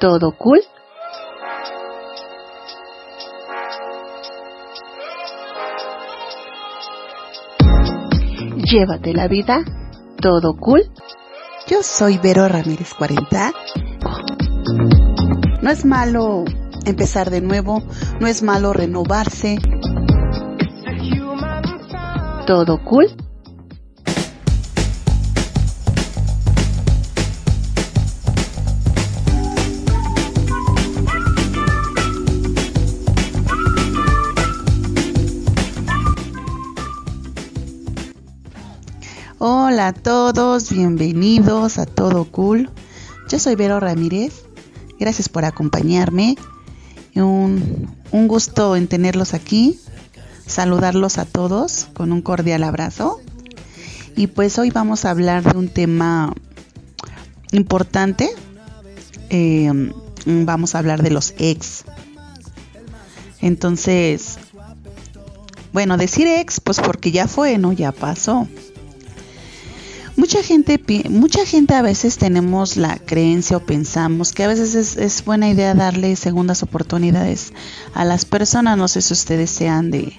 ¿Todo cool? Llévate la vida. ¿Todo cool? Yo soy Vero Ramírez 40. No es malo empezar de nuevo, no es malo renovarse. ¿Todo cool? A todos, bienvenidos a Todo Cool. Yo soy Vero Ramírez. Gracias por acompañarme. Un, un, gusto en tenerlos aquí. Saludarlos a todos con un cordial abrazo. Y pues hoy vamos a hablar de un tema importante. Eh, vamos a hablar de los ex. Entonces, bueno, decir ex, pues porque ya fue, ¿no? Ya pasó. Mucha gente, mucha gente a veces tenemos la creencia o pensamos que a veces es, buena idea darle segundas oportunidades a las personas. No sé si ustedes sean de,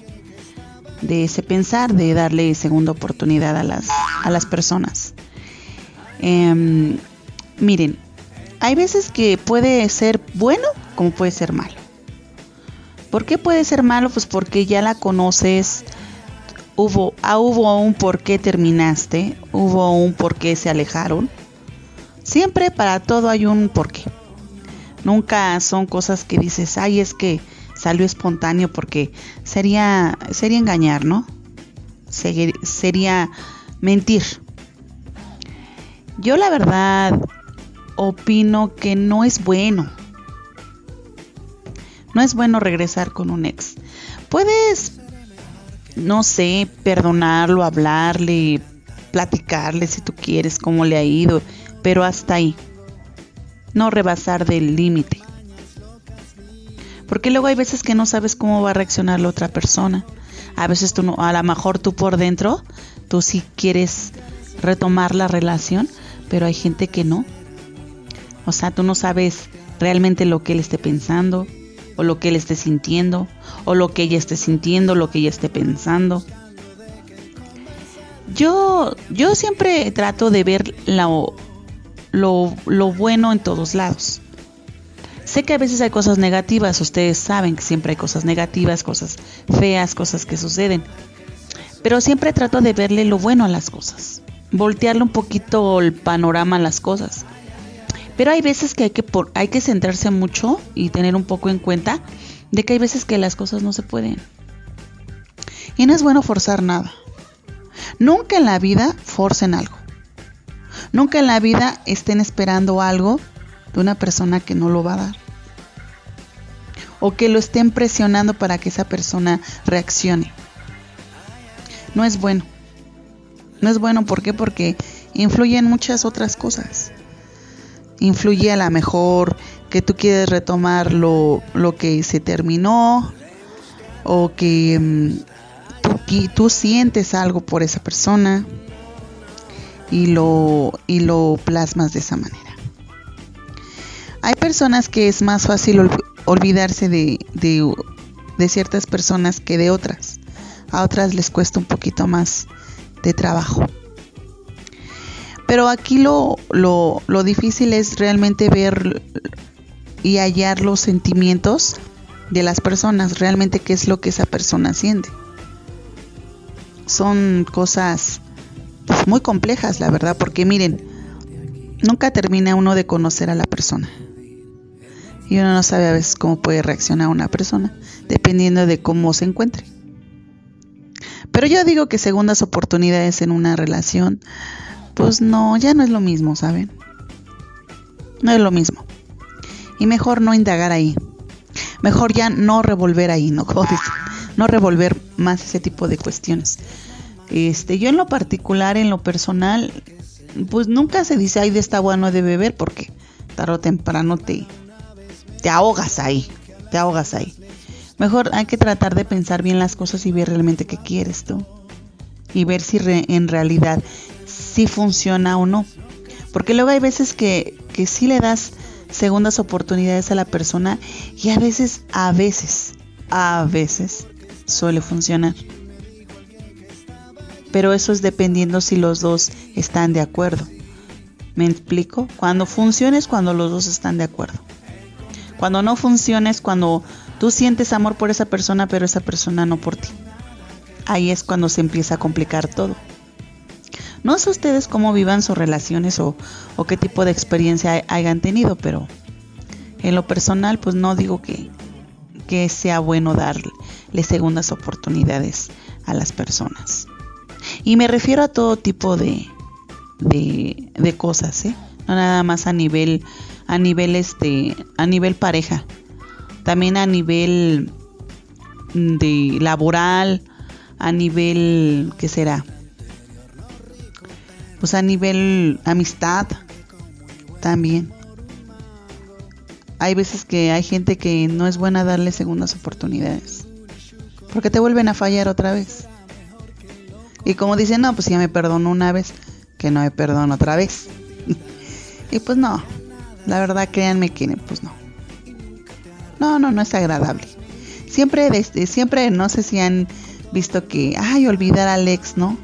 de ese pensar, de darle segunda oportunidad a las, a las personas. Eh, miren, hay veces que puede ser bueno como puede ser malo. ¿Por qué puede ser malo? Pues porque ya la conoces, hubo, ah, hubo un por qué terminaste, hubo un por qué se alejaron. Siempre para todo hay un por qué. Nunca son cosas que dices, ay, es que salió espontáneo porque sería, sería engañar, ¿no? Sería mentir. Yo la verdad opino que no es bueno. No es bueno regresar con un ex. Puedes no sé, perdonarlo, hablarle, platicarle si tú quieres cómo le ha ido, pero hasta ahí. No rebasar del límite. Porque luego hay veces que no sabes cómo va a reaccionar la otra persona. A veces tú no, a lo mejor tú por dentro, tú sí quieres retomar la relación, pero hay gente que no. O sea, tú no sabes realmente lo que él esté pensando, o lo que él esté sintiendo, o lo que ella esté sintiendo, lo que ella esté pensando. Yo, yo siempre trato de ver lo, lo, lo bueno en todos lados. Sé que a veces hay cosas negativas, ustedes saben que siempre hay cosas negativas, cosas feas, cosas que suceden. Pero siempre trato de verle lo bueno a las cosas, voltearle un poquito el panorama a las cosas. Pero hay veces que hay que, por, hay que centrarse mucho y tener un poco en cuenta de que hay veces que las cosas no se pueden. Y no es bueno forzar nada. Nunca en la vida forcen algo. Nunca en la vida estén esperando algo de una persona que no lo va a dar. O que lo estén presionando para que esa persona reaccione. No es bueno. No es bueno, ¿por qué? Porque influyen muchas otras cosas influye a lo mejor que tú quieres retomar lo, lo que se terminó o que mm, tú, tú, sientes algo por esa persona y lo, y lo plasmas de esa manera. Hay personas que es más fácil olvidarse de, de, de ciertas personas que de otras. A otras les cuesta un poquito más de trabajo. Pero aquí lo, lo, lo difícil es realmente ver y hallar los sentimientos de las personas, realmente qué es lo que esa persona siente. Son cosas pues, muy complejas, la verdad, porque miren, nunca termina uno de conocer a la persona. Y uno no sabe a veces cómo puede reaccionar una persona, dependiendo de cómo se encuentre. Pero yo digo que segundas oportunidades en una relación pues no, ya no es lo mismo, ¿saben? No es lo mismo. Y mejor no indagar ahí. Mejor ya no revolver ahí, ¿no? No revolver más ese tipo de cuestiones. Este, yo en lo particular, en lo personal, pues nunca se dice, ay, de esta agua no de beber, porque tarde o temprano te, te ahogas ahí, te ahogas ahí. Mejor hay que tratar de pensar bien las cosas y ver realmente qué quieres tú. Y ver si en realidad si funciona o no. Porque luego hay veces que, que sí le das segundas oportunidades a la persona y a veces, a veces, a veces suele funcionar. Pero eso es dependiendo si los dos están de acuerdo. ¿Me explico? Cuando funciona es cuando los dos están de acuerdo. Cuando no funciona es cuando tú sientes amor por esa persona, pero esa persona no por ti. Ahí es cuando se empieza a complicar todo. No sé ustedes cómo vivan sus relaciones o, qué tipo de experiencia hayan tenido, pero en lo personal pues no digo que, que sea bueno darle segundas oportunidades a las personas. Y me refiero a todo tipo de, de, de cosas, ¿eh? no nada más a nivel, a nivel este, a nivel pareja, también a nivel de laboral, a nivel, ¿qué será? Pues a nivel amistad también. Hay veces que hay gente que no es buena darle segundas oportunidades. Porque te vuelven a fallar otra vez. Y como dicen, no, pues ya me perdonó una vez, que no me perdono otra vez. y pues no, la verdad créanme que pues no. No, no, no es agradable. Siempre, desde, siempre, no sé si han visto que, ay, olvidar al ex, ¿no?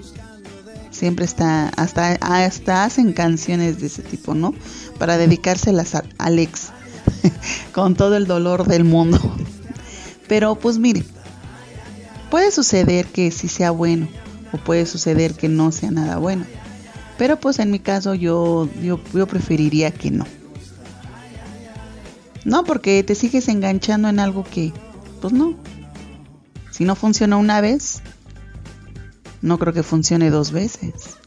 Siempre está, hasta, hasta hacen canciones de ese tipo, ¿no? Para dedicárselas a Alex, con todo el dolor del mundo. Pero pues mire, puede suceder que sí sea bueno, o puede suceder que no sea nada bueno. Pero pues en mi caso yo, yo, yo preferiría que no. No, porque te sigues enganchando en algo que, pues no. Si no funciona una vez, no creo que funcione dos veces.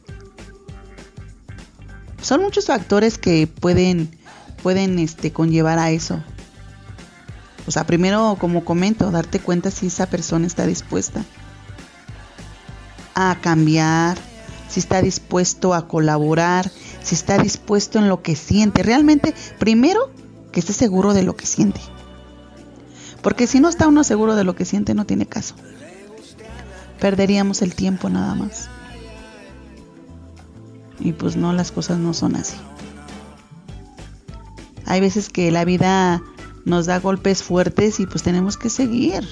Son muchos factores que pueden, pueden este, conllevar a eso. O sea, primero, como comento, darte cuenta si esa persona está dispuesta a cambiar, si está dispuesto a colaborar, si está dispuesto en lo que siente. Realmente, primero, que esté seguro de lo que siente. Porque si no está uno seguro de lo que siente, no tiene caso perderíamos el tiempo nada más. Y pues no, las cosas no son así. Hay veces que la vida nos da golpes fuertes y pues tenemos que seguir.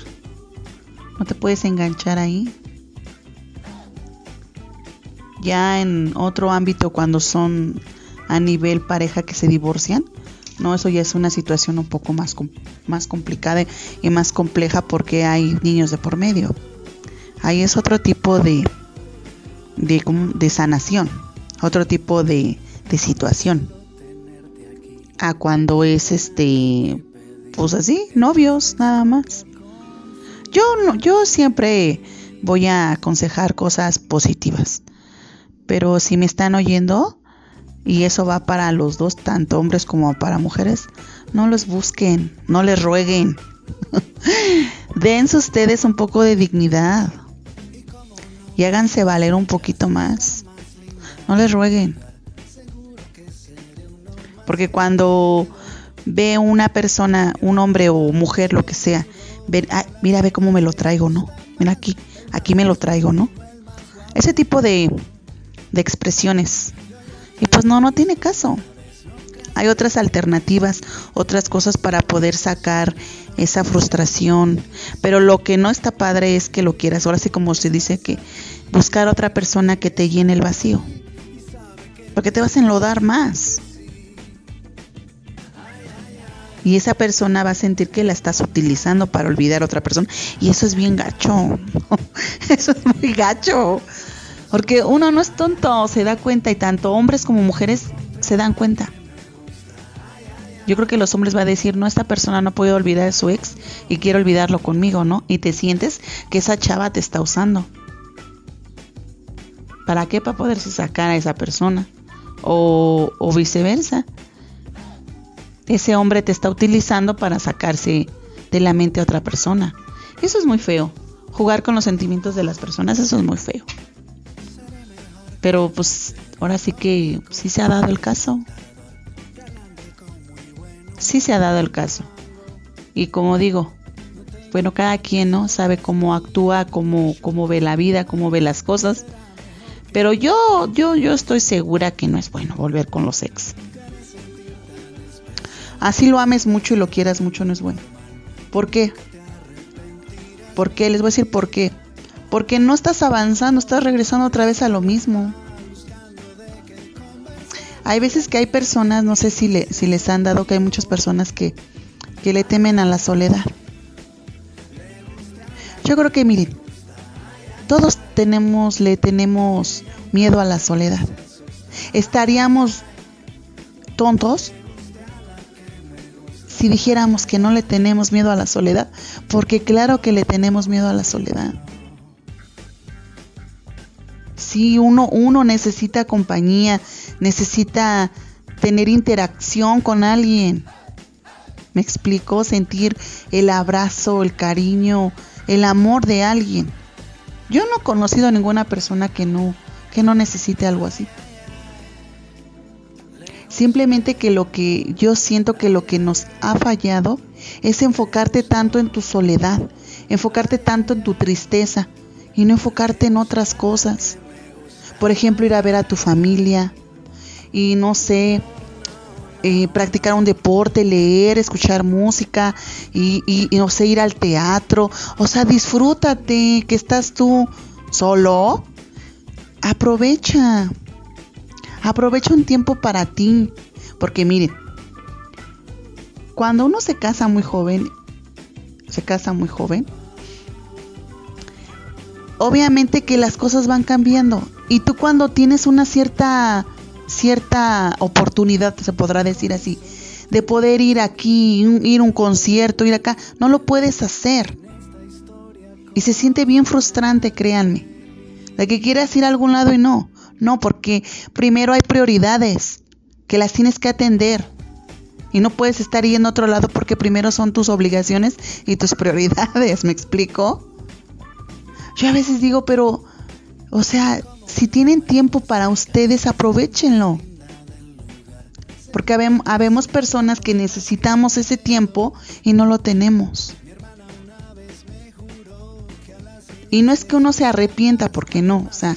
No te puedes enganchar ahí. Ya en otro ámbito cuando son a nivel pareja que se divorcian, no, eso ya es una situación un poco más, más complicada y más compleja porque hay niños de por medio ahí es otro tipo de, de, sanación, otro tipo de, de situación. A cuando es este, pues así, novios nada más. Yo, no, yo siempre voy a aconsejar cosas positivas. Pero si me están oyendo, y eso va para los dos, tanto hombres como para mujeres, no los busquen, no les rueguen. Dense ustedes un poco de dignidad y háganse valer un poquito más. No les rueguen. Porque cuando ve una persona, un hombre o mujer, lo que sea, ve, mira, ve cómo me lo traigo, ¿no? Mira aquí, aquí me lo traigo, ¿no? Ese tipo de, de expresiones. Y pues no, no tiene caso. Hay otras alternativas, otras cosas para poder sacar esa frustración. Pero lo que no está padre es que lo quieras. Ahora sí como se dice que buscar otra persona que te llene el vacío. Porque te vas a enlodar más. Y esa persona va a sentir que la estás utilizando para olvidar a otra persona. Y eso es bien gacho. eso es muy gacho. Porque uno no es tonto, se da cuenta y tanto hombres como mujeres se dan cuenta. Yo creo que los hombres va a decir, no, esta persona no puede olvidar a su ex y quiere olvidarlo conmigo, ¿no? Y te sientes que esa chava te está usando. ¿Para qué? Para poderse sacar a esa persona. O, o viceversa. Ese hombre te está utilizando para sacarse de la mente a otra persona. Eso es muy feo. Jugar con los sentimientos de las personas, eso es muy feo. Pero pues ahora sí que sí se ha dado el caso sí se ha dado el caso. Y como digo, bueno, cada quien no sabe cómo actúa, cómo, cómo ve la vida, cómo ve las cosas. Pero yo, yo, yo estoy segura que no es bueno volver con los ex. así lo ames mucho y lo quieras mucho, no es bueno. ¿Por qué? ¿Por qué? Les voy a decir por qué. Porque no estás avanzando, estás regresando otra vez a lo mismo. Hay veces que hay personas, no sé si, le, si les han dado que hay muchas personas que, que le temen a la soledad. Yo creo que miren, todos tenemos, le tenemos miedo a la soledad. Estaríamos tontos si dijéramos que no le tenemos miedo a la soledad, porque claro que le tenemos miedo a la soledad. Sí, uno, uno necesita compañía, necesita tener interacción con alguien. Me explicó sentir el abrazo, el cariño, el amor de alguien. Yo no he conocido a ninguna persona que no, que no necesite algo así. Simplemente que lo que yo siento que lo que nos ha fallado es enfocarte tanto en tu soledad, enfocarte tanto en tu tristeza y no enfocarte en otras cosas. Por ejemplo, ir a ver a tu familia y no sé, eh, practicar un deporte, leer, escuchar música y, y, no sé, ir al teatro. O sea, disfrútate que estás tú solo. Aprovecha. Aprovecha un tiempo para ti. Porque miren, cuando uno se casa muy joven, se casa muy joven, obviamente que las cosas van cambiando. Y tú cuando tienes una cierta cierta oportunidad, se podrá decir así, de poder ir aquí, ir a un concierto, ir acá, no lo puedes hacer. Y se siente bien frustrante, créanme. De que quieras ir a algún lado y no. No, porque primero hay prioridades que las tienes que atender. Y no puedes estar yendo a otro lado porque primero son tus obligaciones y tus prioridades, ¿me explico? Yo a veces digo, pero, o sea, si tienen tiempo para ustedes, aprovechenlo. Porque habemos personas que necesitamos ese tiempo y no lo tenemos. Y no es que uno se arrepienta, porque no, o sea,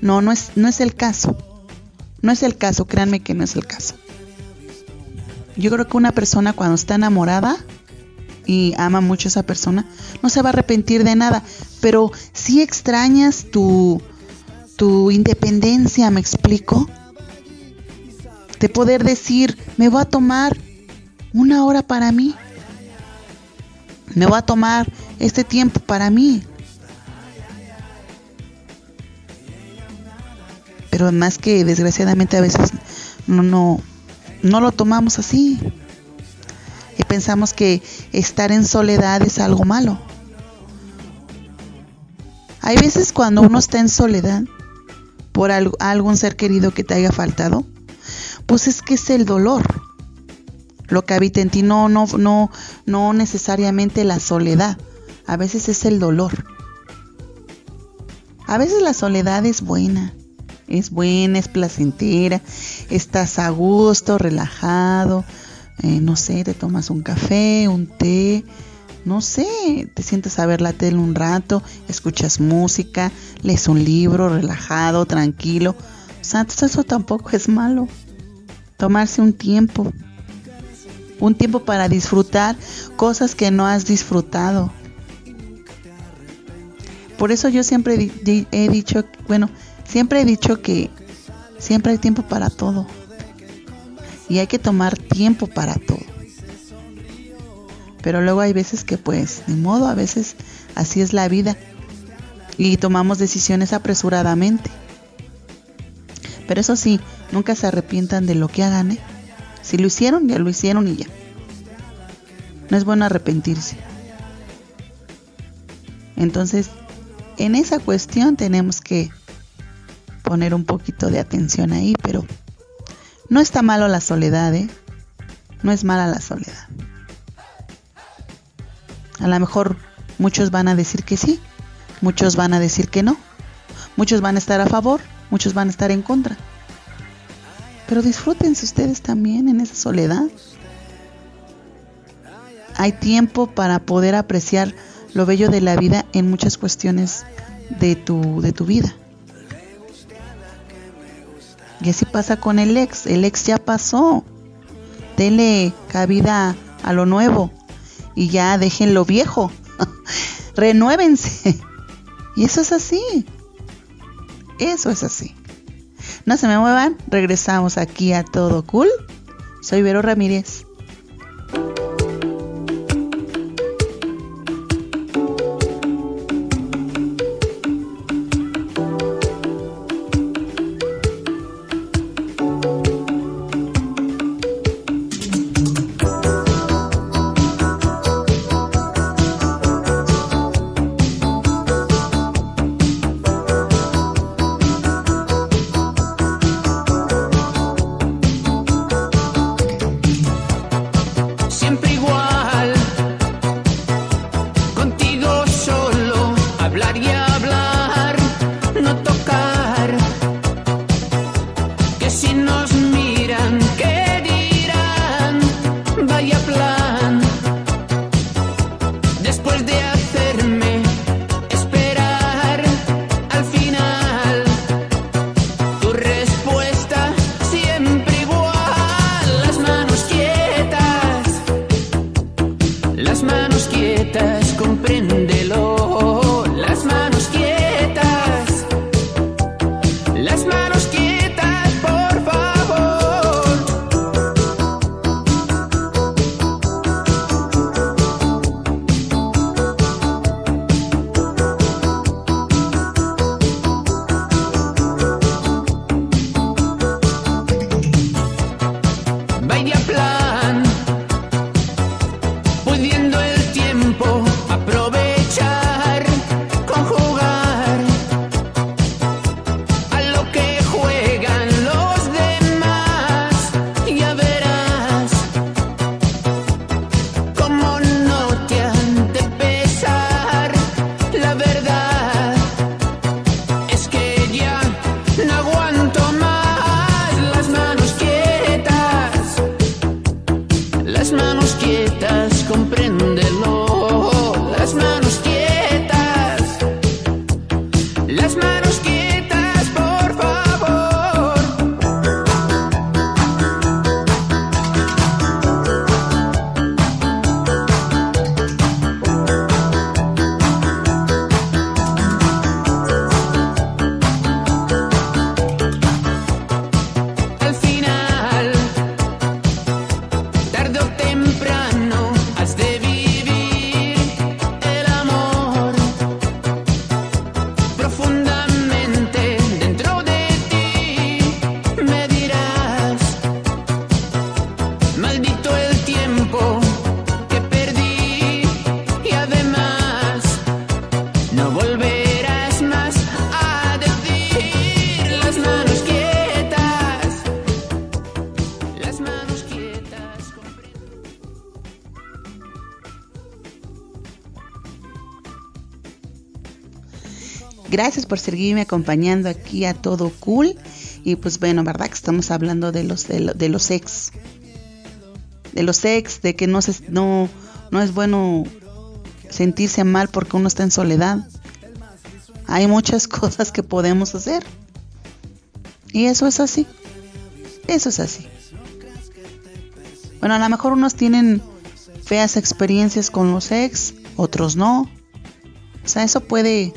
no, no es, no es el caso. No es el caso, créanme que no es el caso. Yo creo que una persona cuando está enamorada y ama mucho a esa persona, no se va a arrepentir de nada, pero si extrañas tu, tu independencia, ¿me explico? De poder decir, me voy a tomar una hora para mí. Me voy a tomar este tiempo para mí. Pero más que desgraciadamente a veces no, no, no lo tomamos así. Y pensamos que estar en soledad es algo malo. Hay veces cuando uno está en soledad, por algún ser querido que te haya faltado, pues es que es el dolor lo que habita en ti, no, no, no, no necesariamente la soledad, a veces es el dolor. A veces la soledad es buena, es buena, es placentera, estás a gusto, relajado, eh, no sé, te tomas un café, un té, no sé, te sientes a ver la tele un rato, escuchas música, lees un libro relajado, tranquilo. O sea, eso tampoco es malo. Tomarse un tiempo. Un tiempo para disfrutar cosas que no has disfrutado. Por eso yo siempre he dicho, bueno, siempre he dicho que siempre hay tiempo para todo. Y hay que tomar tiempo para todo. Pero luego hay veces que pues, ni modo, a veces así es la vida. Y tomamos decisiones apresuradamente. Pero eso sí, nunca se arrepientan de lo que hagan, ¿eh? Si lo hicieron, ya lo hicieron y ya. No es bueno arrepentirse. Entonces, en esa cuestión tenemos que poner un poquito de atención ahí, pero no está malo la soledad, ¿eh? No es mala la soledad. A lo mejor muchos van a decir que sí, muchos van a decir que no, muchos van a estar a favor, muchos van a estar en contra. Pero disfrútense ustedes también en esa soledad. Hay tiempo para poder apreciar lo bello de la vida en muchas cuestiones de tu, de tu vida. Y así pasa con el ex. El ex ya pasó. Dele cabida a lo nuevo y ya dejen lo viejo. Renuévense. Y eso es así. Eso es así. No se me muevan, regresamos aquí a Todo Cool. Soy Vero Ramírez. Gracias por seguirme acompañando aquí a todo cool. Y pues bueno, ¿verdad? Que estamos hablando de los, de, los ex. De los ex, de que no, se, no, no es bueno sentirse mal porque uno está en soledad. Hay muchas cosas que podemos hacer. Y eso es así. Eso es así. Bueno, a lo mejor unos tienen feas experiencias con los ex, otros no. O sea, eso puede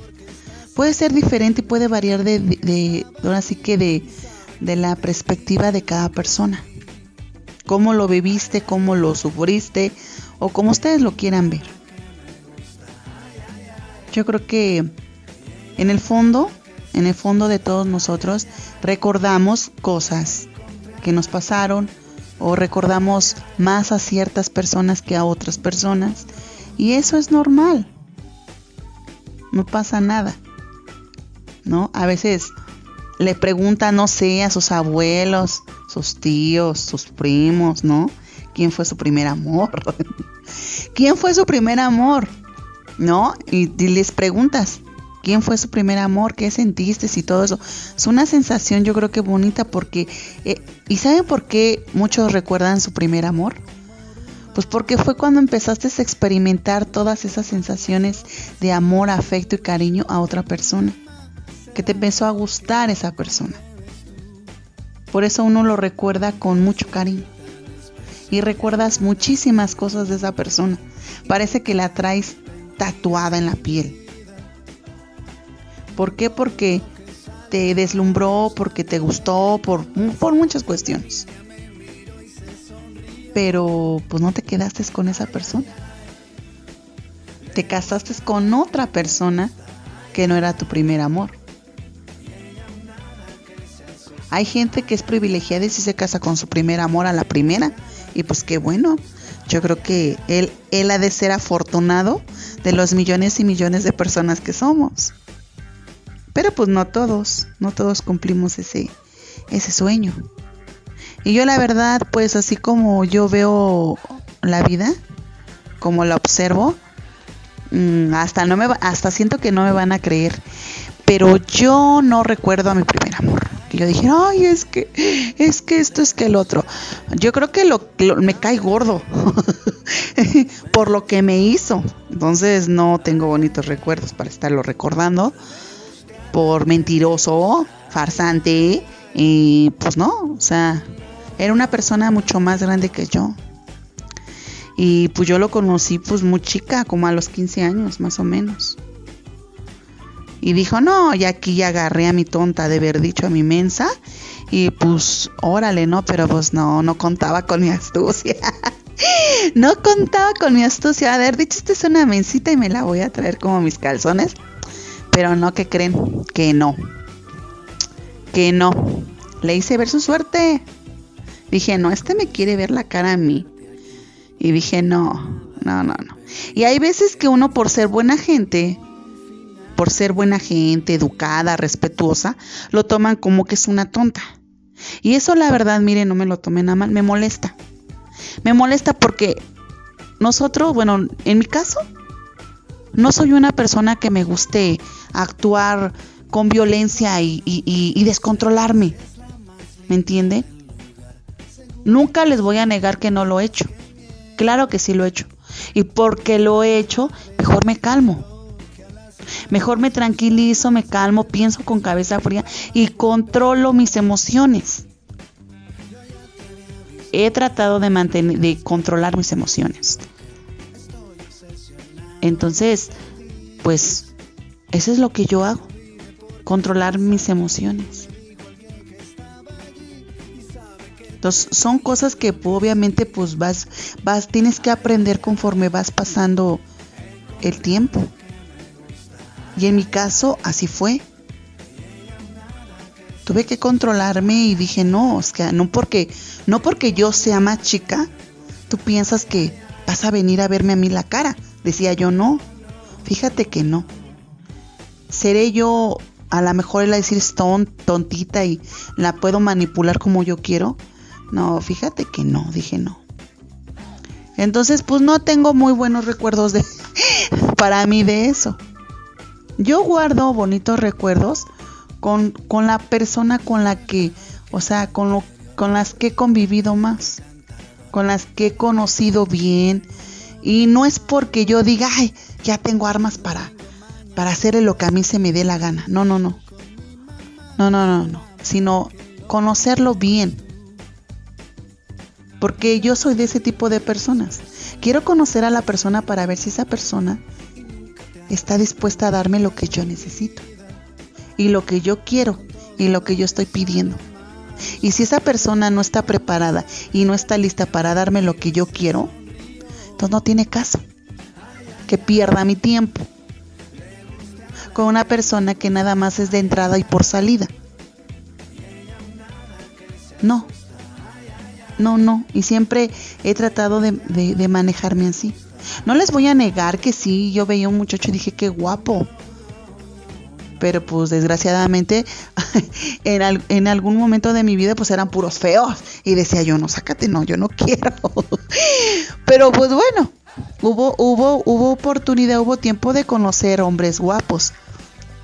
puede ser diferente y puede variar de, de, sí que de, de la perspectiva de cada persona. Cómo lo viviste, cómo lo sufriste o como ustedes lo quieran ver. Yo creo que en el fondo, en el fondo de todos nosotros, recordamos cosas que nos pasaron o recordamos más a ciertas personas que a otras personas. Y eso es normal. No pasa nada. ¿No? A veces le preguntan, no sé, a sus abuelos, sus tíos, sus primos, ¿no? ¿Quién fue su primer amor? ¿Quién fue su primer amor? ¿No? Y, les preguntas, ¿quién fue su primer amor? ¿Qué sentiste? Y todo eso. Es una sensación yo creo que bonita porque... Eh, ¿Y saben por qué muchos recuerdan su primer amor? Pues porque fue cuando empezaste a experimentar todas esas sensaciones de amor, afecto y cariño a otra persona que te empezó a gustar esa persona. Por eso uno lo recuerda con mucho cariño. y recuerdas muchísimas cosas de esa persona. Parece que la traes tatuada en la piel. ¿Por qué? Porque te deslumbró, porque te gustó, por, por muchas cuestiones. Pero pues no te quedaste con esa persona. Te casaste con otra persona que no era tu primer amor. Hay gente que es privilegiada y si se casa con su primer amor a la primera. Y pues qué bueno. Yo creo que él, él ha de ser afortunado de los millones y millones de personas que somos. Pero pues no todos, no todos cumplimos ese, ese sueño. Y yo la verdad, pues así como yo veo la vida, como la observo, mm, hasta no me hasta siento que no me van a creer, pero yo no recuerdo a mi primer amor. Yo dije, ay, es que, es que esto es que el otro. Yo creo que lo, me cae gordo por lo que me hizo. Entonces no tengo bonitos recuerdos para estarlo recordando. Por mentiroso, farsante. Y pues no, o sea, era una persona mucho más grande que yo. Y pues yo lo conocí pues muy chica, como a los 15 años más o menos. Y dijo, no, y aquí ya agarré a mi tonta de haber dicho a mi mensa. Y pues, órale, no, pero pues no, no contaba con mi astucia. no contaba con mi astucia. A ver, dicho, esta es una mensita y me la voy a traer como mis calzones. Pero no, que creen? Que no. Que no. Le hice ver su suerte. Dije, no, este me quiere ver la cara a mí. Y dije, no, no, no, no. Y hay veces que uno por ser buena gente por ser buena gente, educada, respetuosa, lo toman como que es una tonta. Y eso la verdad, mire, no me lo tomen a mal, me molesta. Me molesta porque nosotros, bueno, en mi caso, no soy una persona que me guste actuar con violencia y, y descontrolarme. ¿Me entiende? Nunca les voy a negar que no lo he hecho. Claro que sí lo he hecho. Y porque lo he hecho, mejor me calmo. Mejor me tranquilizo, me calmo, pienso con cabeza fría y controlo mis emociones. He tratado de mantener, de controlar mis emociones. Entonces, pues, eso es lo que yo hago. Controlar mis emociones. Entonces, son cosas que obviamente pues vas, vas, tienes que aprender conforme vas pasando el tiempo. Y en mi caso así fue. Tuve que controlarme y dije, no, es que no porque, no porque yo sea más chica, tú piensas que vas a venir a verme a mí la cara. Decía yo, no, fíjate que no. Seré yo, a lo mejor la decir ton, tontita y la puedo manipular como yo quiero. No, fíjate que no, dije no. Entonces, pues no tengo muy buenos recuerdos de para mí de eso. Yo guardo bonitos recuerdos con, la persona con la que, o sea, con, lo, con las que he convivido más, con las que he conocido bien. Y no es porque yo diga, ay, ya tengo armas para, para hacer lo que a mí se me dé la gana. No, no, no. No, no, no, no. Sino conocerlo bien. Porque yo soy de ese tipo de personas. Quiero conocer a la persona para ver si esa persona está dispuesta a darme lo que yo necesito y lo que yo quiero y lo que yo estoy pidiendo. Y si esa persona no está preparada y no está lista para darme lo que yo quiero, entonces no tiene caso que pierda mi tiempo con una persona que nada más es de entrada y por salida. No, no, no. Y siempre he tratado de, de manejarme así. No les voy a negar que sí, yo veía un muchacho y dije, qué guapo. Pero pues desgraciadamente en, en, algún momento de mi vida pues eran puros feos. Y decía yo, no, sácate, no, yo no quiero. Pero pues bueno, hubo, hubo, hubo oportunidad, hubo tiempo de conocer hombres guapos.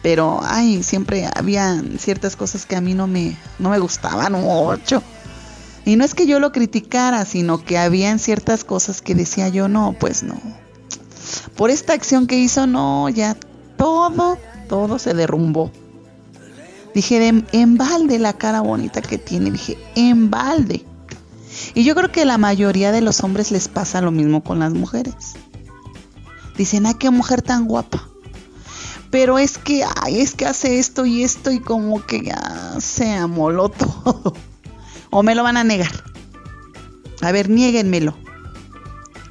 Pero, ay, siempre había ciertas cosas que a mí no me, no me gustaban mucho. Y no es que yo lo criticara, sino que habían ciertas cosas que decía yo, no, pues no. Por esta acción que hizo, no, ya todo, todo se derrumbó. Dije, en balde la cara bonita que tiene, dije, en balde. Y yo creo que la mayoría de los hombres les pasa lo mismo con las mujeres. Dicen, ay, qué mujer tan guapa. Pero es que, ay, es que hace esto y esto y como que ya se amoló todo. O me lo van a negar. A ver, niéguenmelo.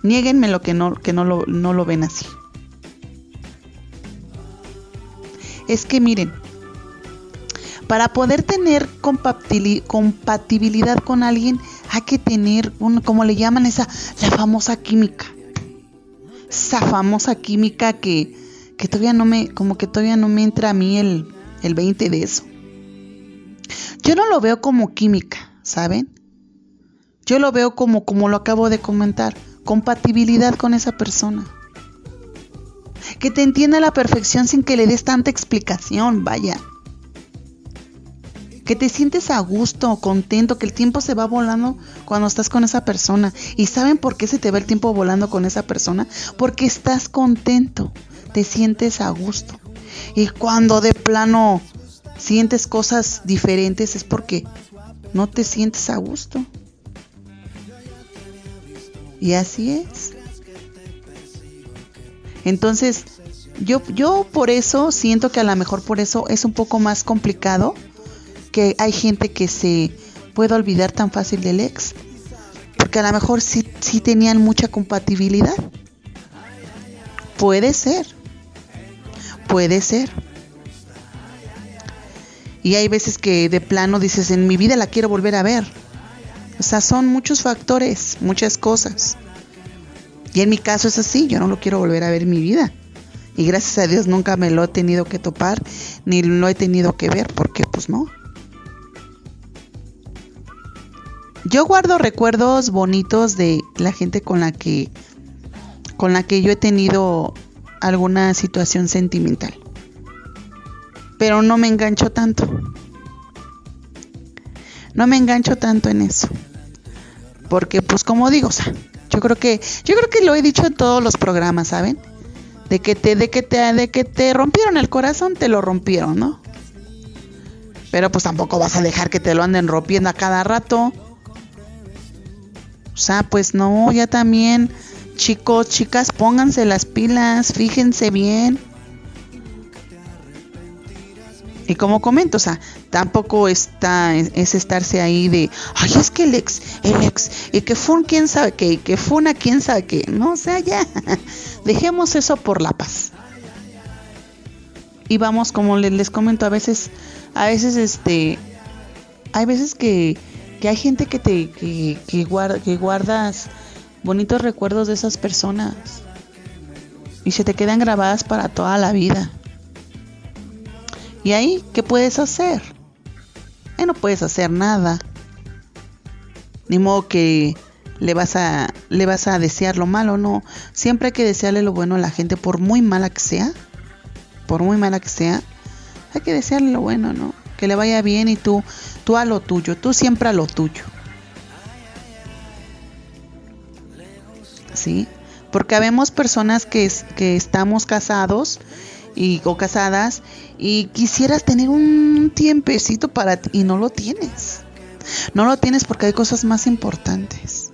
Niéguenmelo que no, que no lo, no lo ven así. Es que miren, para poder tener compatibilidad con alguien hay que tener, un, como le llaman esa, la famosa química. Esa famosa química que, que todavía no me, como que todavía no me entra a mí el, el 20 de eso. Yo no lo veo como química, ¿saben? Yo lo veo como, como lo acabo de comentar, compatibilidad con esa persona. Que te entienda a la perfección sin que le des tanta explicación, vaya que te sientes a gusto, contento, que el tiempo se va volando cuando estás con esa persona. ¿Y saben por qué se te va el tiempo volando con esa persona? Porque estás contento, te sientes a gusto. Y cuando de plano sientes cosas diferentes es porque no te sientes a gusto. Y así es. Entonces, yo, yo por eso siento que a lo mejor por eso es un poco más complicado que hay gente que se puede olvidar tan fácil del ex. Porque a lo mejor sí, sí tenían mucha compatibilidad. Puede ser. Puede ser. Y hay veces que de plano dices, en mi vida la quiero volver a ver. O sea, son muchos factores, muchas cosas. Y en mi caso es así, yo no lo quiero volver a ver en mi vida. Y gracias a Dios nunca me lo he tenido que topar, ni lo he tenido que ver, porque pues no. Yo guardo recuerdos bonitos de la gente con la que con la que yo he tenido alguna situación sentimental. Pero no me engancho tanto. No me engancho tanto en eso. Porque pues como digo, o sea, yo creo que yo creo que lo he dicho en todos los programas, ¿saben? De que te de que te de que te rompieron el corazón, te lo rompieron, ¿no? Pero pues tampoco vas a dejar que te lo anden rompiendo a cada rato. O sea, pues no, ya también, chicos, chicas, pónganse las pilas, fíjense bien. Y como comento, o sea, tampoco está, es estarse ahí de, ay, es que el ex, el ex, y que fue quién sabe qué, y que fue una quién sabe qué. No, o sea, ya, dejemos eso por la paz. Y vamos, como les, les comento, a veces, a veces, este, hay veces que que hay gente que te que, que, que guardas bonitos recuerdos de esas personas y se te quedan grabadas para toda la vida. ¿Y ahí qué puedes hacer? no puedes hacer nada. Ni modo que le vas a le vas a desear lo malo, no. Siempre hay que desearle lo bueno a la gente por muy mala que sea. Por muy mala que sea, hay que desearle lo bueno, ¿no? Que le vaya bien y tú Tú a lo tuyo, tú siempre a lo tuyo. ¿Sí? Porque habemos personas que, que estamos casados y, o casadas y quisieras tener un tiempecito para ti y no lo tienes. No lo tienes porque hay cosas más importantes.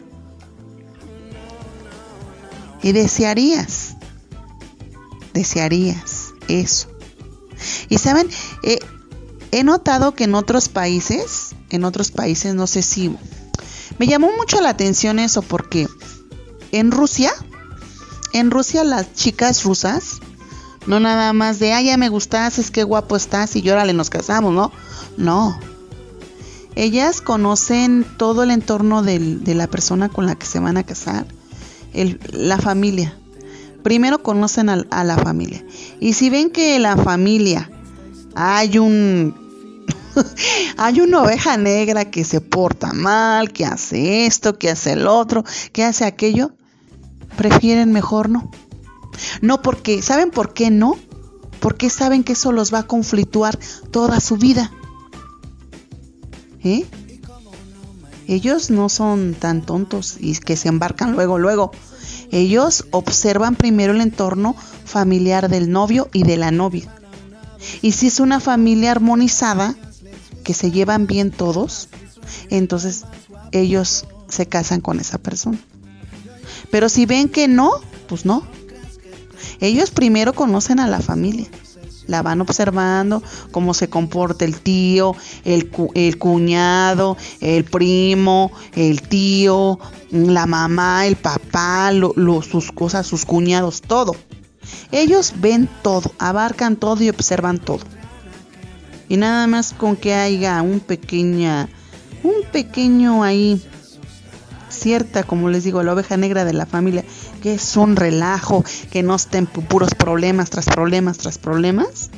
Y desearías, desearías eso. Y saben, eh, He notado que en otros países, en otros países, no sé si... Me llamó mucho la atención eso porque en Rusia, en Rusia las chicas rusas, no nada más de, ay, ya me gustas, es que guapo estás y llórale, nos casamos, ¿no? No. Ellas conocen todo el entorno de la persona con la que se van a casar, la familia. Primero conocen a la familia. Y si ven que la familia hay un hay una oveja negra que se porta mal, que hace esto, que hace el otro, que hace aquello, prefieren mejor no. No porque, ¿saben por qué no? Porque saben que eso los va a conflictuar toda su vida. ¿Eh? Ellos no son tan tontos y que se embarcan luego, luego. Ellos observan primero el entorno familiar del novio y de la novia. Y si es una familia armonizada, que se llevan bien todos, entonces ellos se casan con esa persona. Pero si ven que no, pues no. Ellos primero conocen a la familia. La van observando, cómo se comporta el tío, el, el cuñado, el primo, el tío, la mamá, el papá, sus cosas, sus cuñados, todo. Ellos ven todo, abarcan todo y observan todo. Y nada más con que haya un pequeña, un pequeño ahí, cierta, como les digo, la oveja negra de la familia, que es un relajo, que no estén puros problemas tras problemas tras problemas.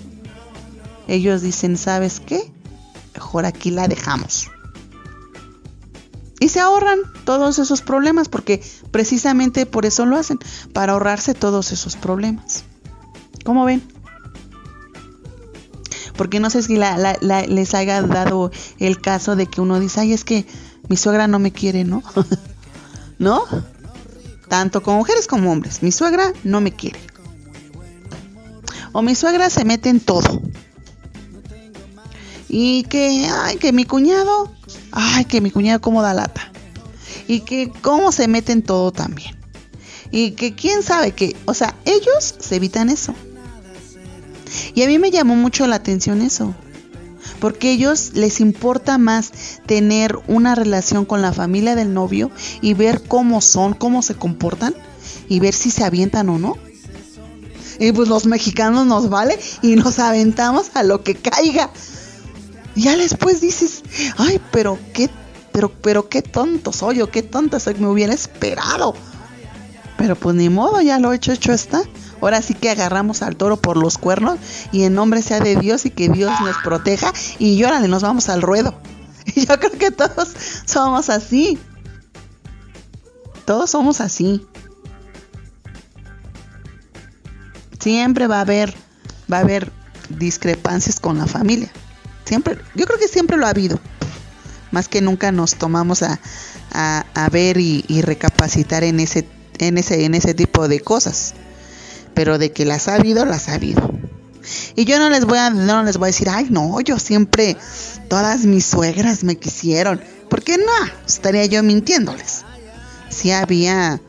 Ellos dicen, ¿sabes qué? Mejor aquí la dejamos. Y se ahorran todos esos problemas porque precisamente por eso lo hacen, para ahorrarse todos esos problemas. ¿Cómo ven? Porque no sé si les haya dado el caso de que uno dice, ay, es que mi suegra no me quiere, ¿no? ¿No? Tanto con mujeres como hombres. Mi suegra no me quiere. O mi suegra se mete en todo. Y que, ay, que mi cuñado, ay, que mi cuñado como da lata. Y que cómo se mete en todo también. Y que quién sabe que, o sea, ellos se evitan eso. Y a mí me llamó mucho la atención eso. Porque a ellos les importa más tener una relación con la familia del novio y ver cómo son, cómo se comportan y ver si se avientan o no. Y pues los mexicanos nos vale y nos aventamos a lo que caiga. Ya después dices, ay, pero qué, pero, pero qué tonto soy o qué tonta soy, me hubiera esperado. Pero pues ni modo, ya lo hecho, hecho está. Ahora sí que agarramos al toro por los cuernos y en nombre sea de Dios y que Dios nos proteja y llórale, nos vamos al ruedo. Yo creo que todos somos así. Todos somos así. Siempre va a haber, va a haber discrepancias con la familia. Siempre, yo creo que siempre lo ha habido. Más que nunca nos tomamos a, a, ver y, y, recapacitar en ese, en ese, en ese tipo de cosas pero de que las ha habido, las ha habido. Y yo no les voy a, no les voy a decir, ay no, yo siempre, todas mis suegras me quisieron. Porque no, estaría yo mintiéndoles. Sí había,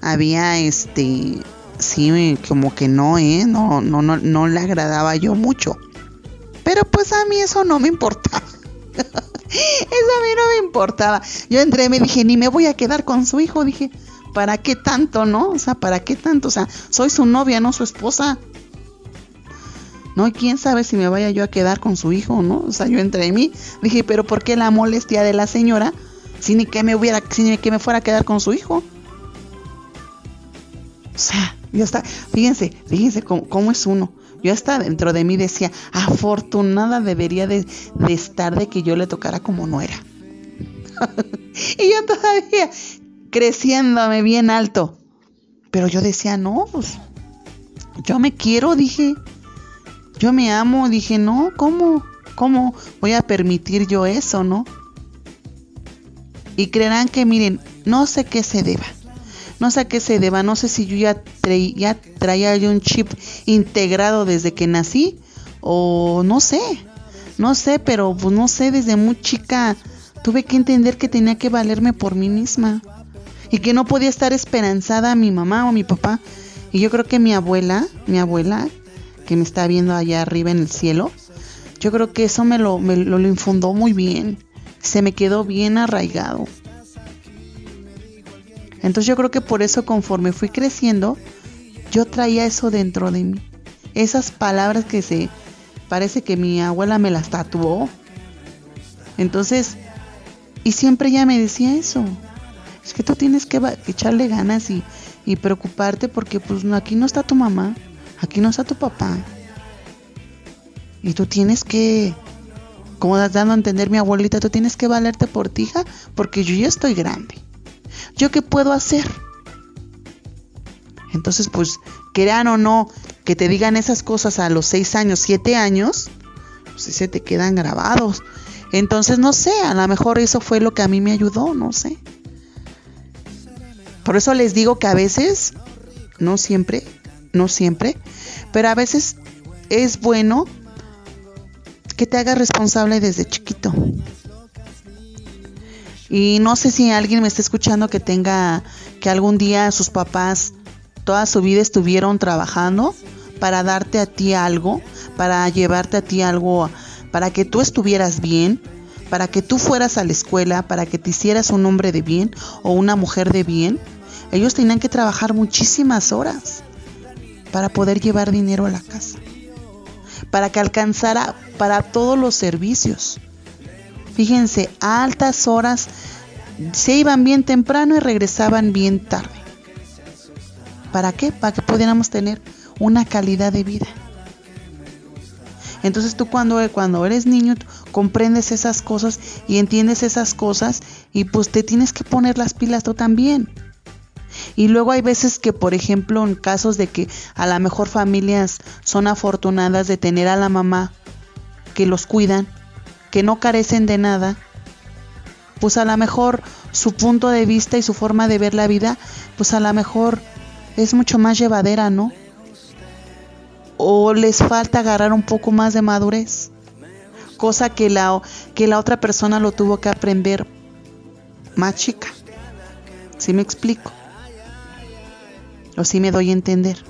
había este, sí, como que no, eh, no, no, no, no le agradaba yo mucho. Pero pues a mí eso no me importaba. eso a mí no me importaba. Yo entré y me dije, ni me voy a quedar con su hijo. Dije, ¿para qué tanto, no? O sea, ¿para qué tanto? O sea, soy su novia, no su esposa. No, y quién sabe si me vaya yo a quedar con su hijo, ¿no? O sea, yo entre mí dije, pero ¿por qué la molestia de la señora si ni que me hubiera, ni que me fuera a quedar con su hijo? O sea, yo está, fíjense, fíjense cómo, es uno. Yo hasta dentro de mí decía, afortunada debería de, de estar de que yo le tocara como no era. y yo todavía, creciéndome bien alto. Pero yo decía, no, pues yo me quiero, dije. Yo me amo, dije, no, ¿cómo? ¿Cómo voy a permitir yo eso, no? Y creerán que, miren, no sé qué se deba. No sé a qué se deba, no sé si yo ya, ya traía yo un chip integrado desde que nací o no sé, no sé, pero pues no sé, desde muy chica tuve que entender que tenía que valerme por mí misma y que no podía estar esperanzada a mi mamá o a mi papá. Y yo creo que mi abuela, mi abuela, que me está viendo allá arriba en el cielo, yo creo que eso me lo, me lo, infundó muy bien. Se me quedó bien arraigado. Entonces yo creo que por eso conforme fui creciendo, yo traía eso dentro de mí. Esas palabras que se parece que mi abuela me las tatuó. Entonces, y siempre ella me decía eso es que tú tienes que echarle ganas y, preocuparte porque pues aquí no está tu mamá, aquí no está tu papá. Y tú tienes que, como dando a entender mi abuelita, tú tienes que valerte por ti, hija, porque yo ya estoy grande. ¿Yo qué puedo hacer? Entonces, pues, crean o no que te digan esas cosas a los seis años, siete años, pues se te quedan grabados. Entonces, no sé, a lo mejor eso fue lo que a mí me ayudó, no sé. Por eso les digo que a veces, no siempre, no siempre, pero a veces es bueno que te hagas responsable desde chiquito. Y no sé si alguien me está escuchando que tenga, que algún día sus papás toda su vida estuvieron trabajando para darte a ti algo, para llevarte a ti algo, para que tú estuvieras bien, para que tú fueras a la escuela, para que te hicieras un hombre de bien o una mujer de bien. Ellos tenían que trabajar muchísimas horas para poder llevar dinero a la casa, para que alcanzara para todos los servicios. Fíjense, a altas horas se iban bien temprano y regresaban bien tarde. ¿Para qué? Para que pudiéramos tener una calidad de vida. Entonces tú cuando, cuando eres niño comprendes esas cosas y entiendes esas cosas y pues te tienes que poner las pilas tú también. Y luego hay veces que, por ejemplo, en casos de que a lo mejor familias son afortunadas de tener a la mamá que los cuidan, que no carecen de nada, pues a lo mejor su punto de vista y su forma de ver la vida, pues a lo mejor es mucho más llevadera, ¿no? O les falta agarrar un poco más de madurez, cosa que la, que la otra persona lo tuvo que aprender más chica. ¿Sí me explico? O sí me doy a entender.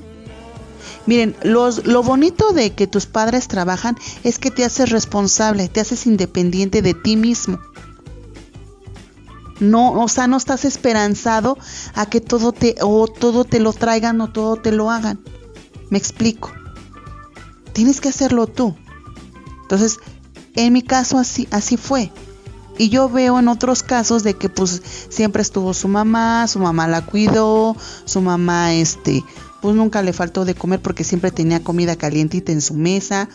Miren, lo bonito de que tus padres trabajan es que te haces responsable, te haces independiente de ti mismo. No, o sea, no estás esperanzado a que todo te o todo te lo traigan o todo te lo hagan. Me explico. Tienes que hacerlo tú. Entonces, en mi caso así así fue. Y yo veo en otros casos de que pues siempre estuvo su mamá, su mamá la cuidó, su mamá este pues nunca le faltó de comer porque siempre tenía comida calientita en su mesa,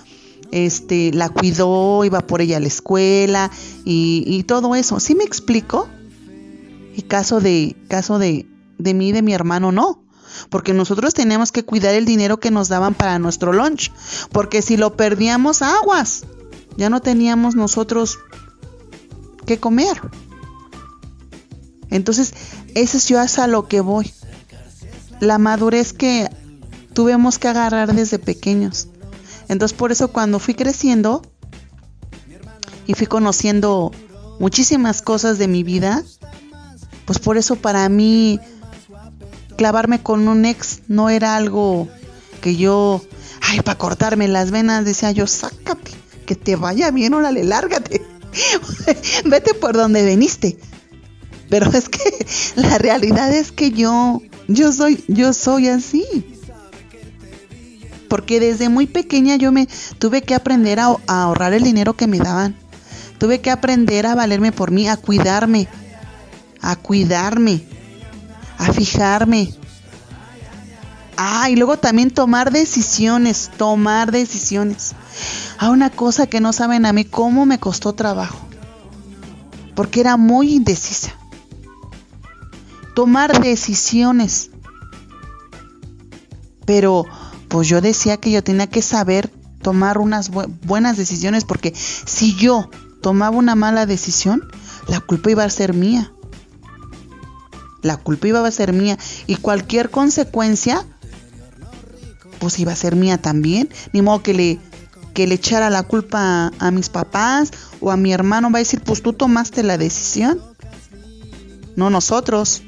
este, la cuidó, iba por ella a la escuela y, todo eso. ¿Sí me explico? Y caso de, caso de, de mí y de mi hermano no. Porque nosotros teníamos que cuidar el dinero que nos daban para nuestro lunch. Porque si lo perdíamos, aguas. Ya no teníamos nosotros que comer. Entonces, eso es yo hasta lo que voy la madurez que tuvimos que agarrar desde pequeños. Entonces por eso cuando fui creciendo y fui conociendo muchísimas cosas de mi vida, pues por eso para mí clavarme con un ex no era algo que yo, ay, para cortarme las venas, decía yo, sácate, que te vaya bien, órale, lárgate, vete por donde veniste. Pero es que la realidad es que yo yo soy, yo soy así. Porque desde muy pequeña yo me tuve que aprender a, ahorrar el dinero que me daban. Tuve que aprender a valerme por mí, a cuidarme, a cuidarme, a fijarme. Ah, y luego también tomar decisiones, tomar decisiones. Ah, una cosa que no saben a mí cómo me costó trabajo. Porque era muy indecisa tomar decisiones. Pero pues yo decía que yo tenía que saber tomar unas buenas decisiones porque si yo tomaba una mala decisión, la culpa iba a ser mía. La culpa iba a ser mía y cualquier consecuencia pues iba a ser mía también. Ni modo que le que le echara la culpa a, mis papás o a mi hermano va a decir, "Pues tú tomaste la decisión." No nosotros.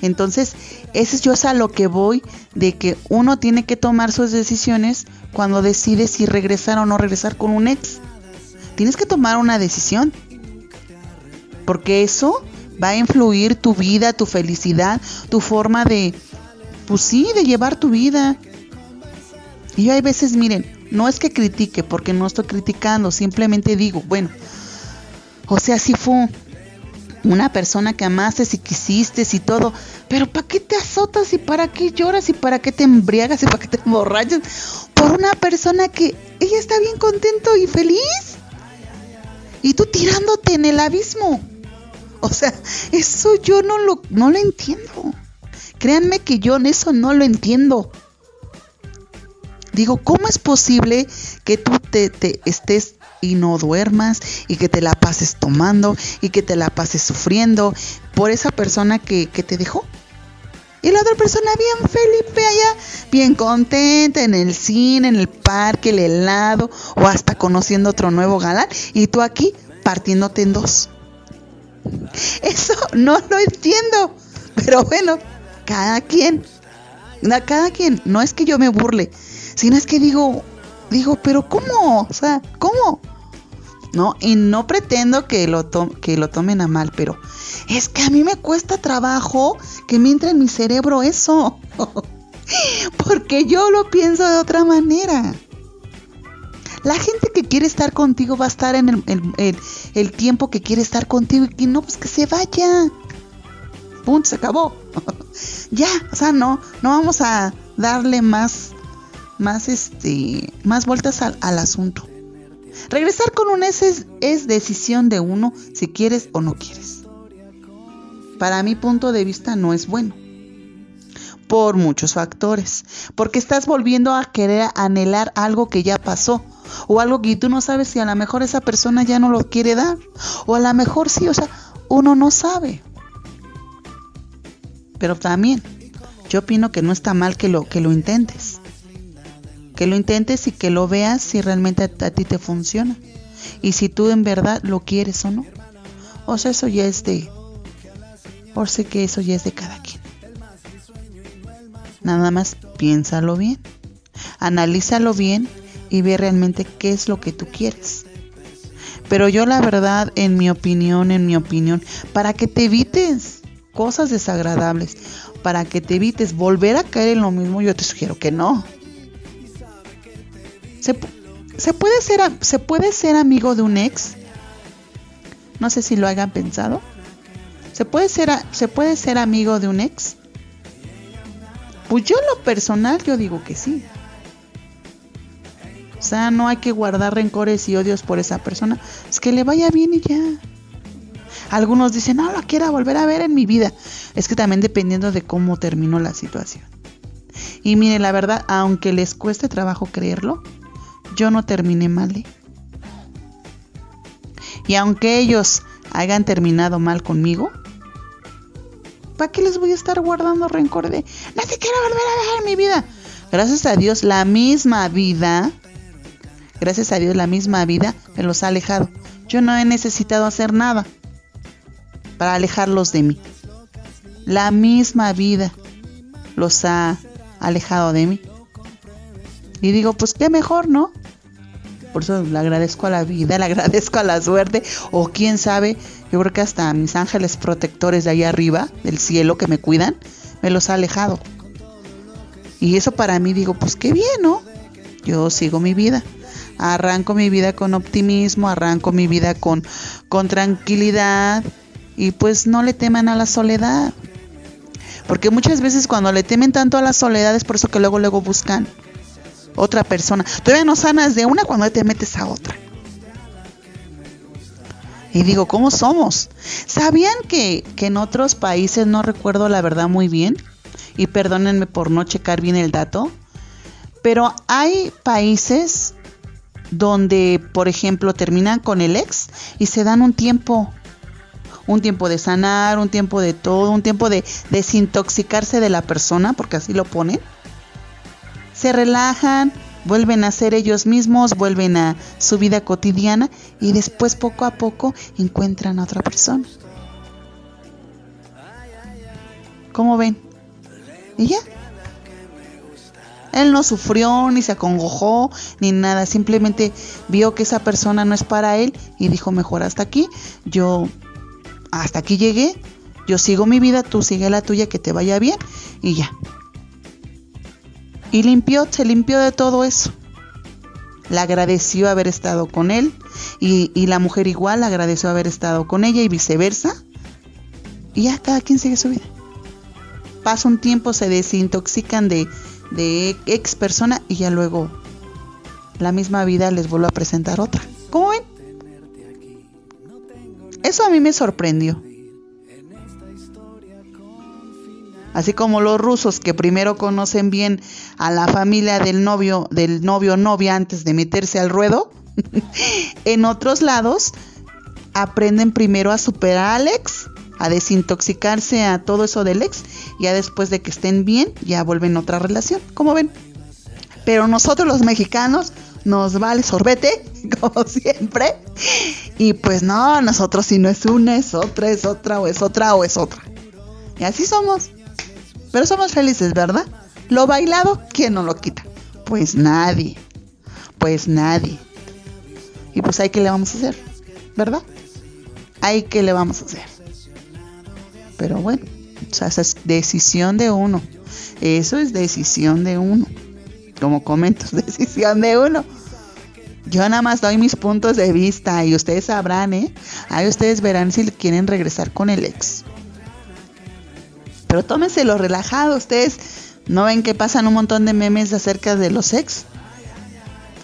Entonces, ese es yo a lo que voy de que uno tiene que tomar sus decisiones cuando decide si regresar o no regresar con un ex. Tienes que tomar una decisión. Porque eso va a influir tu vida, tu felicidad, tu forma de, pues sí, de llevar tu vida. Y yo hay veces, miren, no es que critique, porque no estoy criticando, simplemente digo, bueno, o sea, si fue una persona que amaste y quisiste y todo, pero ¿para qué te azotas y para qué lloras y para qué te embriagas y para qué te emborrachas por una persona que ella está bien contento y feliz? Y tú tirándote en el abismo. O sea, eso yo no lo, no lo entiendo. Créanme que yo en eso no lo entiendo. Digo, ¿cómo es posible que tú te, estés y no duermas y que te la pases tomando y que te la pases sufriendo por esa persona que, te dejó. Y la otra persona bien Felipe allá, bien contenta en el cine, en el parque, el helado o hasta conociendo otro nuevo galán y tú aquí partiéndote en dos. Eso no lo entiendo. Pero bueno, cada quien. Cada quien. No es que yo me burle, sino es que digo, digo, pero ¿cómo? O sea, ¿cómo? No, y no pretendo que lo, que lo tomen a mal, pero es que a mí me cuesta trabajo que me entre en mi cerebro eso. Porque yo lo pienso de otra manera. La gente que quiere estar contigo va a estar en el, tiempo que quiere estar contigo y que no, pues que se vaya. Punto, se acabó. ya, o sea, no, no vamos a darle más, más, este, más vueltas al, asunto. Regresar con un S es decisión de uno si quieres o no quieres. Para mi punto de vista no es bueno por muchos factores, porque estás volviendo a querer anhelar algo que ya pasó o algo que tú no sabes si a lo mejor esa persona ya no lo quiere dar o a lo mejor sí, o sea, uno no sabe. Pero también yo opino que no está mal que lo que lo intentes. Que lo intentes y que lo veas si realmente a, ti te funciona y si tú en verdad lo quieres o no. O sea, eso ya es de por sé que eso ya es de cada quien. Nada más piénsalo bien, analízalo bien y ve realmente qué es lo que tú quieres. Pero yo la verdad, en mi opinión, en mi opinión, para que te evites cosas desagradables, para que te evites volver a caer en lo mismo, yo te sugiero que no. ¿Se, puede, ser, ¿se puede ser amigo de un ex? No sé si lo hayan pensado. ¿Se puede ser, ¿se puede ser amigo de un ex? Pues yo en lo personal yo digo que sí. O sea, no hay que guardar rencores y odios por esa persona. Es que le vaya bien y ya. Algunos dicen, no lo quiero volver a ver en mi vida. Es que también dependiendo de cómo terminó la situación. Y mire, la verdad, aunque les cueste trabajo creerlo, yo no terminé mal. ¿eh? Y aunque ellos hayan terminado mal conmigo, ¿Para qué les voy a estar guardando rencor de no te quiero volver a en mi vida? Gracias a Dios, la misma vida, gracias a Dios, la misma vida me los ha alejado. Yo no he necesitado hacer nada para alejarlos de mí. La misma vida los ha alejado de mí. Y digo, pues qué mejor, ¿no? Por eso le agradezco a la vida, le agradezco a la suerte, o quién sabe, yo creo que hasta mis ángeles protectores de allá arriba, del cielo que me cuidan, me los ha alejado. Y eso para mí digo, pues qué bien, ¿no? Yo sigo mi vida. Arranco mi vida con optimismo, arranco mi vida con, con tranquilidad y pues no le teman a la soledad. Porque muchas veces cuando le temen tanto a la soledad es por eso que luego luego buscan otra persona. Todavía no sanas de una cuando te metes a otra. Y digo, ¿cómo somos? ¿Sabían que, en otros países, no recuerdo la verdad muy bien, y perdónenme por no checar bien el dato, pero hay países donde, por ejemplo, terminan con el ex y se dan un tiempo, un tiempo de sanar, un tiempo de todo, un tiempo de desintoxicarse de la persona, porque así lo ponen. Se relajan, vuelven a ser ellos mismos, vuelven a su vida cotidiana y después poco a poco encuentran a otra persona. ¿Cómo ven? Y ya. Él no sufrió, ni se acongojó, ni nada. Simplemente vio que esa persona no es para él y dijo, mejor hasta aquí. Yo hasta aquí llegué. Yo sigo mi vida, tú sigue la tuya, que te vaya bien. Y ya. Y limpió, se limpió de todo eso. Le agradeció haber estado con él y, la mujer igual agradeció haber estado con ella y viceversa. Y ya cada quien sigue su vida. Pasa un tiempo, se desintoxican de, de ex persona y ya luego la misma vida les vuelve a presentar otra. ¿Cómo ven? Eso a mí me sorprendió. Así como los rusos que primero conocen bien a la familia del novio, del novio novia antes de meterse al ruedo, en otros lados aprenden primero a superar al ex, a desintoxicarse a todo eso del ex, ya después de que estén bien, ya vuelven a otra relación, como ven. Pero nosotros los mexicanos, nos vale sorbete, como siempre. Y pues no, nosotros si no es una, es otra, es otra, o es otra, o es otra. Y así somos. Pero somos felices, ¿verdad? Lo bailado, ¿quién no lo quita? Pues nadie. Pues nadie. Y pues ahí que le vamos a hacer, ¿verdad? Ahí que le vamos a hacer. Pero bueno, esa es decisión de uno. Eso es decisión de uno. Como comento, decisión de uno. Yo nada más doy mis puntos de vista y ustedes sabrán, ¿eh? Ahí ustedes verán si quieren regresar con el ex. Pero tómenselo relajado, ustedes no ven que pasan un montón de memes acerca de los ex.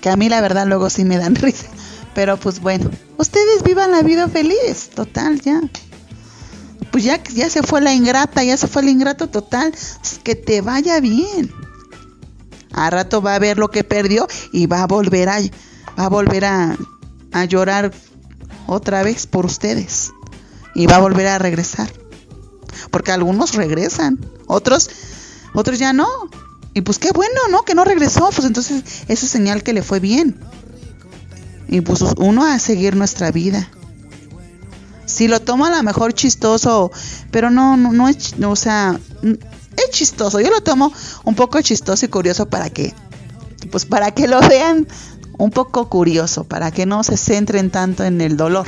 Que a mí la verdad luego sí me dan risa. Pero pues bueno, ustedes vivan la vida feliz, total, ya. Pues ya, ya se fue la ingrata, ya se fue el ingrato total, que te vaya bien. A rato va a ver lo que perdió y va a volver a, va a volver a, a llorar otra vez por ustedes. Y va a volver a regresar. Porque algunos regresan, otros, otros ya no. Y pues qué bueno, ¿no? Que no regresó. Pues entonces eso es señal que le fue bien. Y pues uno a seguir nuestra vida. Si lo toma a lo mejor chistoso, pero no, no, no es, o sea, es chistoso. Yo lo tomo un poco chistoso y curioso para que, pues para que lo vean un poco curioso, para que no se centren tanto en el dolor.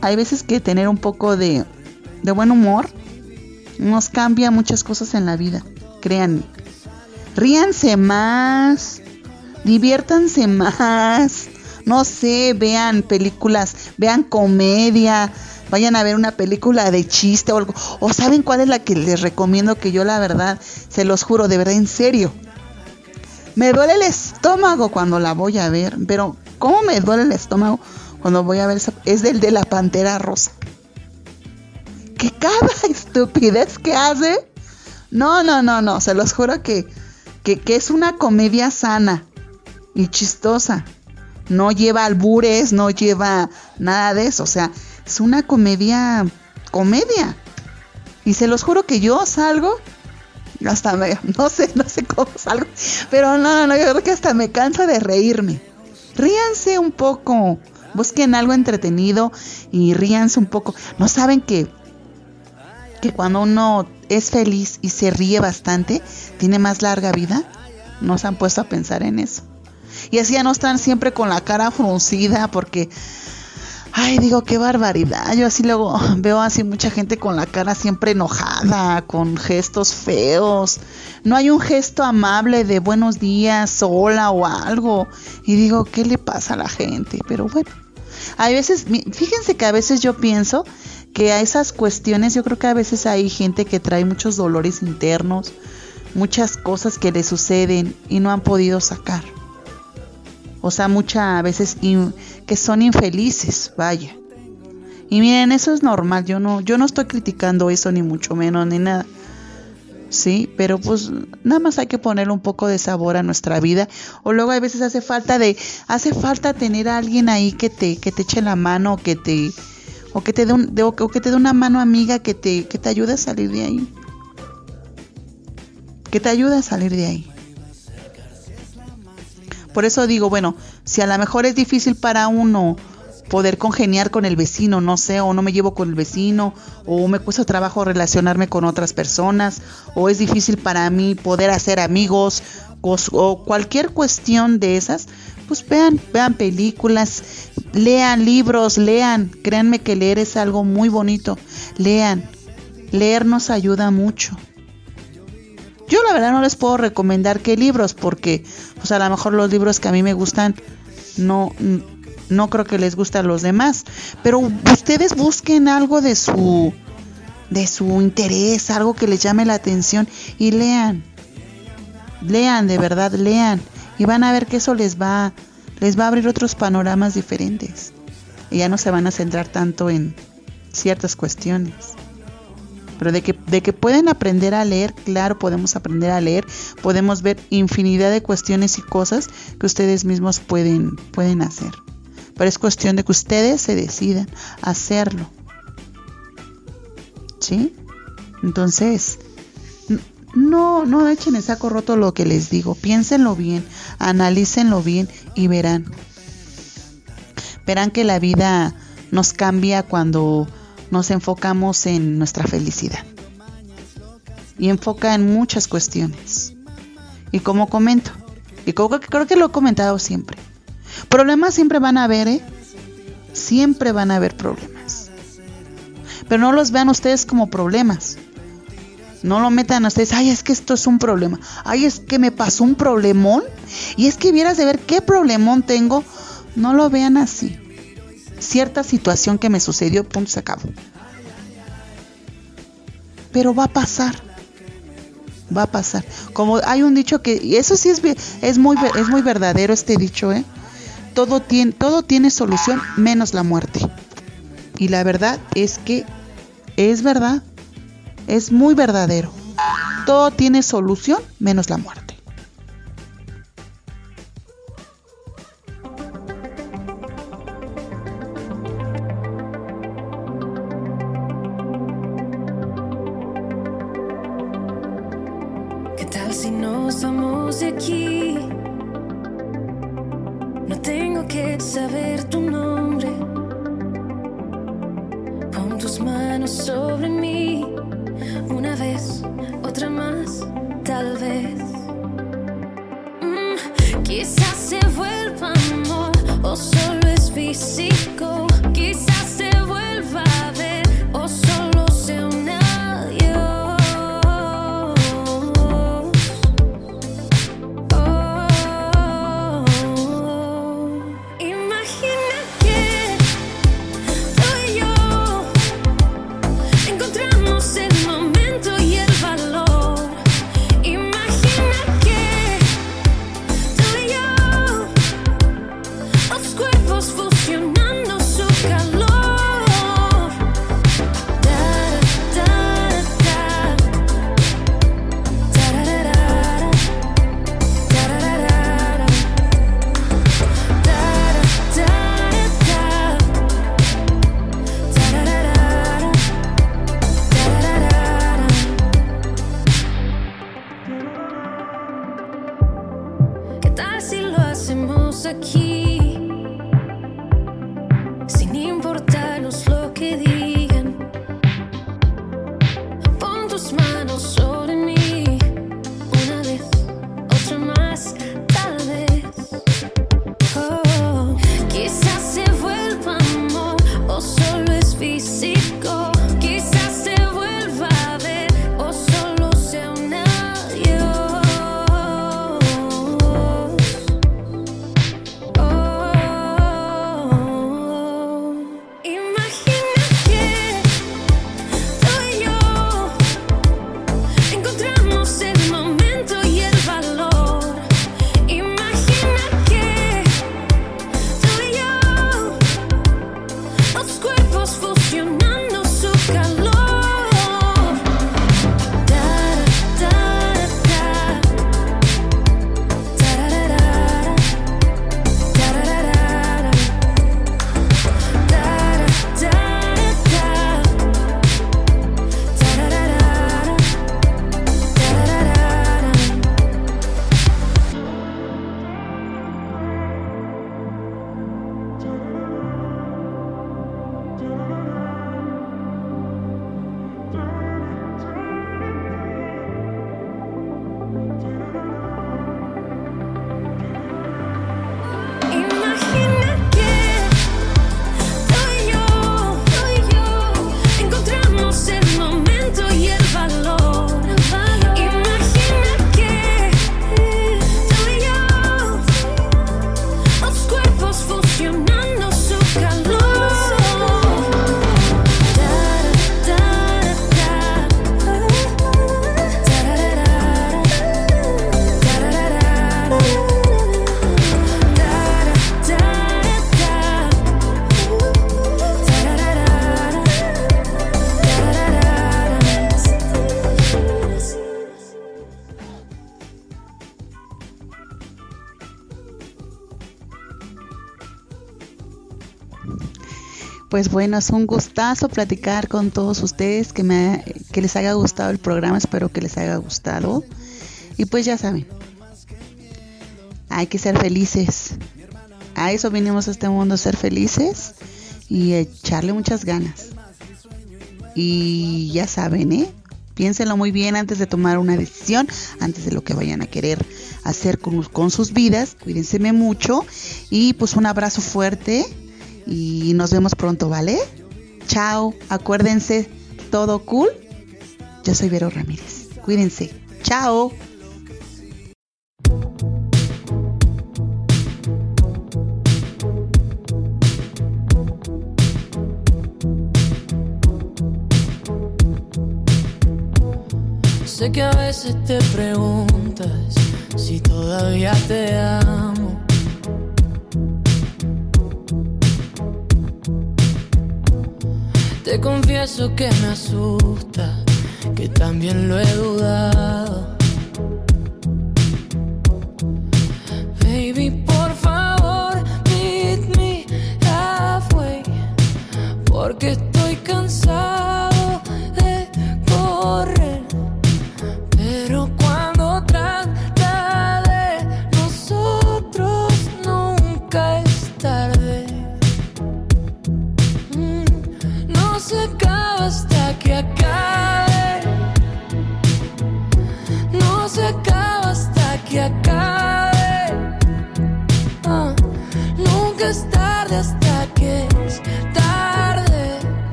Hay veces que tener un poco de, de buen humor nos cambia muchas cosas en la vida, créanme. Ríanse más, diviértanse más, no sé, vean películas, vean comedia, vayan a ver una película de chiste o algo. O saben cuál es la que les recomiendo que yo la verdad, se los juro, de verdad, en serio. Me duele el estómago cuando la voy a ver, pero ¿cómo me duele el estómago cuando voy a ver esa? Es del de la Pantera Rosa. Que cada estupidez que hace, no, no, no, no, se los juro que, que, es una comedia sana y chistosa. No lleva albures, no lleva nada de eso. O sea, es una comedia, comedia. Y se los juro que yo salgo, hasta me, no sé, no sé cómo salgo, pero no, no, yo creo que hasta me cansa de reírme. Ríanse un poco, busquen algo entretenido y ríanse un poco. ¿No saben que, que cuando uno es feliz y se ríe bastante, tiene más larga vida? ¿No se han puesto a pensar en eso? Y así ya no están siempre con la cara fruncida porque, ay, digo, qué barbaridad. Yo así luego veo así mucha gente con la cara siempre enojada, con gestos feos. No hay un gesto amable de buenos días, hola o algo. Y digo, ¿qué le pasa a la gente? Pero bueno, hay veces, fíjense que a veces yo pienso que a esas cuestiones, yo creo que a veces hay gente que trae muchos dolores internos, muchas cosas que le suceden y no han podido sacar. O sea, muchas veces que son infelices, vaya. Y miren, eso es normal, yo no, yo no estoy criticando eso ni mucho menos ni nada. Sí, pero pues nada más hay que ponerle un poco de sabor a nuestra vida. O luego a veces hace falta de, hace falta tener a alguien ahí que te, que te eche la mano, que te, o que te dé un, o que te dé una mano amiga que te, que te ayude a salir de ahí. Que te ayude a salir de ahí. Por eso digo, bueno, si a lo mejor es difícil para uno poder congeniar con el vecino, no sé, o no me llevo con el vecino, o me cuesta trabajo relacionarme con otras personas, o es difícil para mí poder hacer amigos, o, cualquier cuestión de esas, pues vean, vean películas, lean libros, lean, créanme que leer es algo muy bonito, lean, leer nos ayuda mucho. Yo la verdad no les puedo recomendar qué libros porque pues a lo mejor los libros que a mí me gustan no no creo que les gusten a los demás, pero ustedes busquen algo de su de su interés, algo que les llame la atención y lean. Lean, de verdad, lean y van a ver que eso les va les va a abrir otros panoramas diferentes. Y ya no se van a centrar tanto en ciertas cuestiones. Pero de que, de que pueden aprender a leer, claro, podemos aprender a leer, podemos ver infinidad de cuestiones y cosas que ustedes mismos pueden, pueden hacer. Pero es cuestión de que ustedes se decidan a hacerlo. ¿Sí? Entonces, no, no echen el saco roto lo que les digo. Piénsenlo bien, analícenlo bien y verán. Verán que la vida nos cambia cuando nos enfocamos en nuestra felicidad. Y enfoca en muchas cuestiones. Y como comento, y creo que lo he comentado siempre, problemas siempre van a haber, ¿eh? Siempre van a haber problemas. Pero no los vean ustedes como problemas. No lo metan a ustedes, ay, es que esto es un problema. Ay, es que me pasó un problemón. Y es que vieras de ver qué problemón tengo. No lo vean así. Cierta situación que me sucedió, punto, se acabó. Pero va a pasar. Va a pasar. Como hay un dicho que, y eso sí es, es, muy, es muy verdadero este dicho, ¿eh? Todo tiene, todo tiene solución menos la muerte. Y la verdad es que es verdad es muy verdadero. Todo tiene solución menos la muerte. ¿Qué tal si nos vamos de aquí? No tengo que saber tu nombre. Pon tus manos sobre mí una vez, otra más, tal vez. Mm, quizás se vuelva amor o solo es físico. Quizás Pues bueno, es un gustazo platicar con todos ustedes, que, me, que les haya gustado el programa, espero que les haya gustado. Y pues ya saben, hay que ser felices. A eso vinimos a este mundo, ser felices y echarle muchas ganas. Y ya saben, ¿eh? Piénsenlo muy bien antes de tomar una decisión, antes de lo que vayan a querer hacer con, con sus vidas. Cuídense mucho y pues un abrazo fuerte y nos vemos pronto, ¿vale? Chao, acuérdense, todo cool. Yo soy Vero Ramírez. Cuídense. Chao. Sé que a veces te preguntas si todavía te amo. Te confieso que me asusta, que también lo he dudado.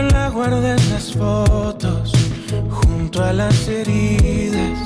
Ojalá guardes las fotos junto a las heridas.